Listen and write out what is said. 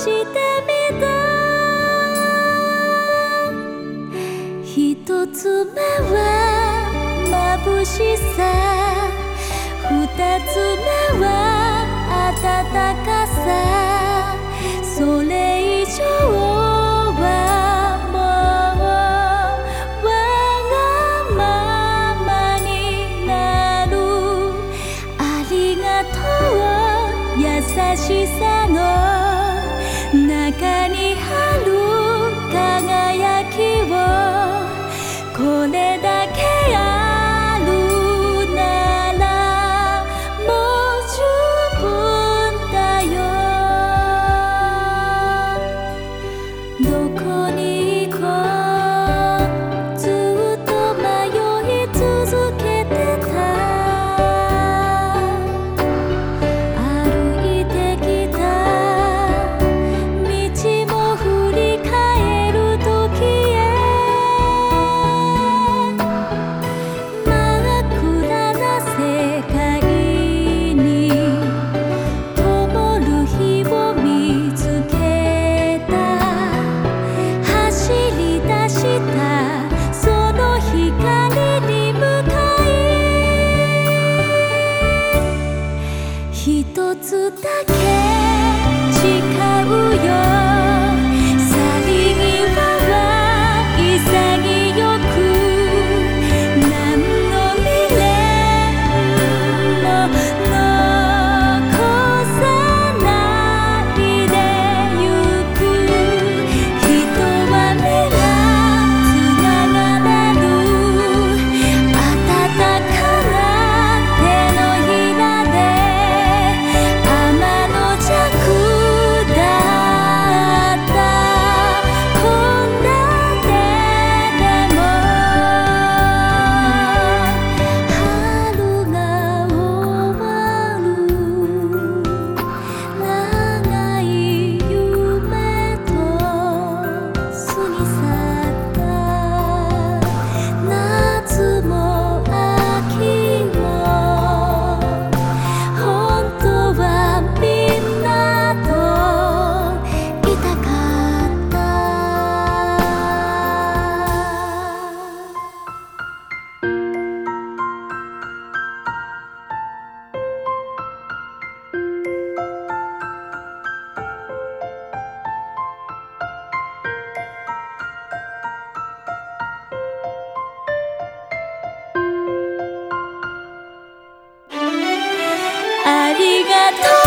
してみた。一つ目は眩しさ。二つ目は暖かさ。それ以上はもうわがままになる。ありがとう。優しさの中に春輝きをこれだけあるならもう十分だよ。どこに行こうだけりがとう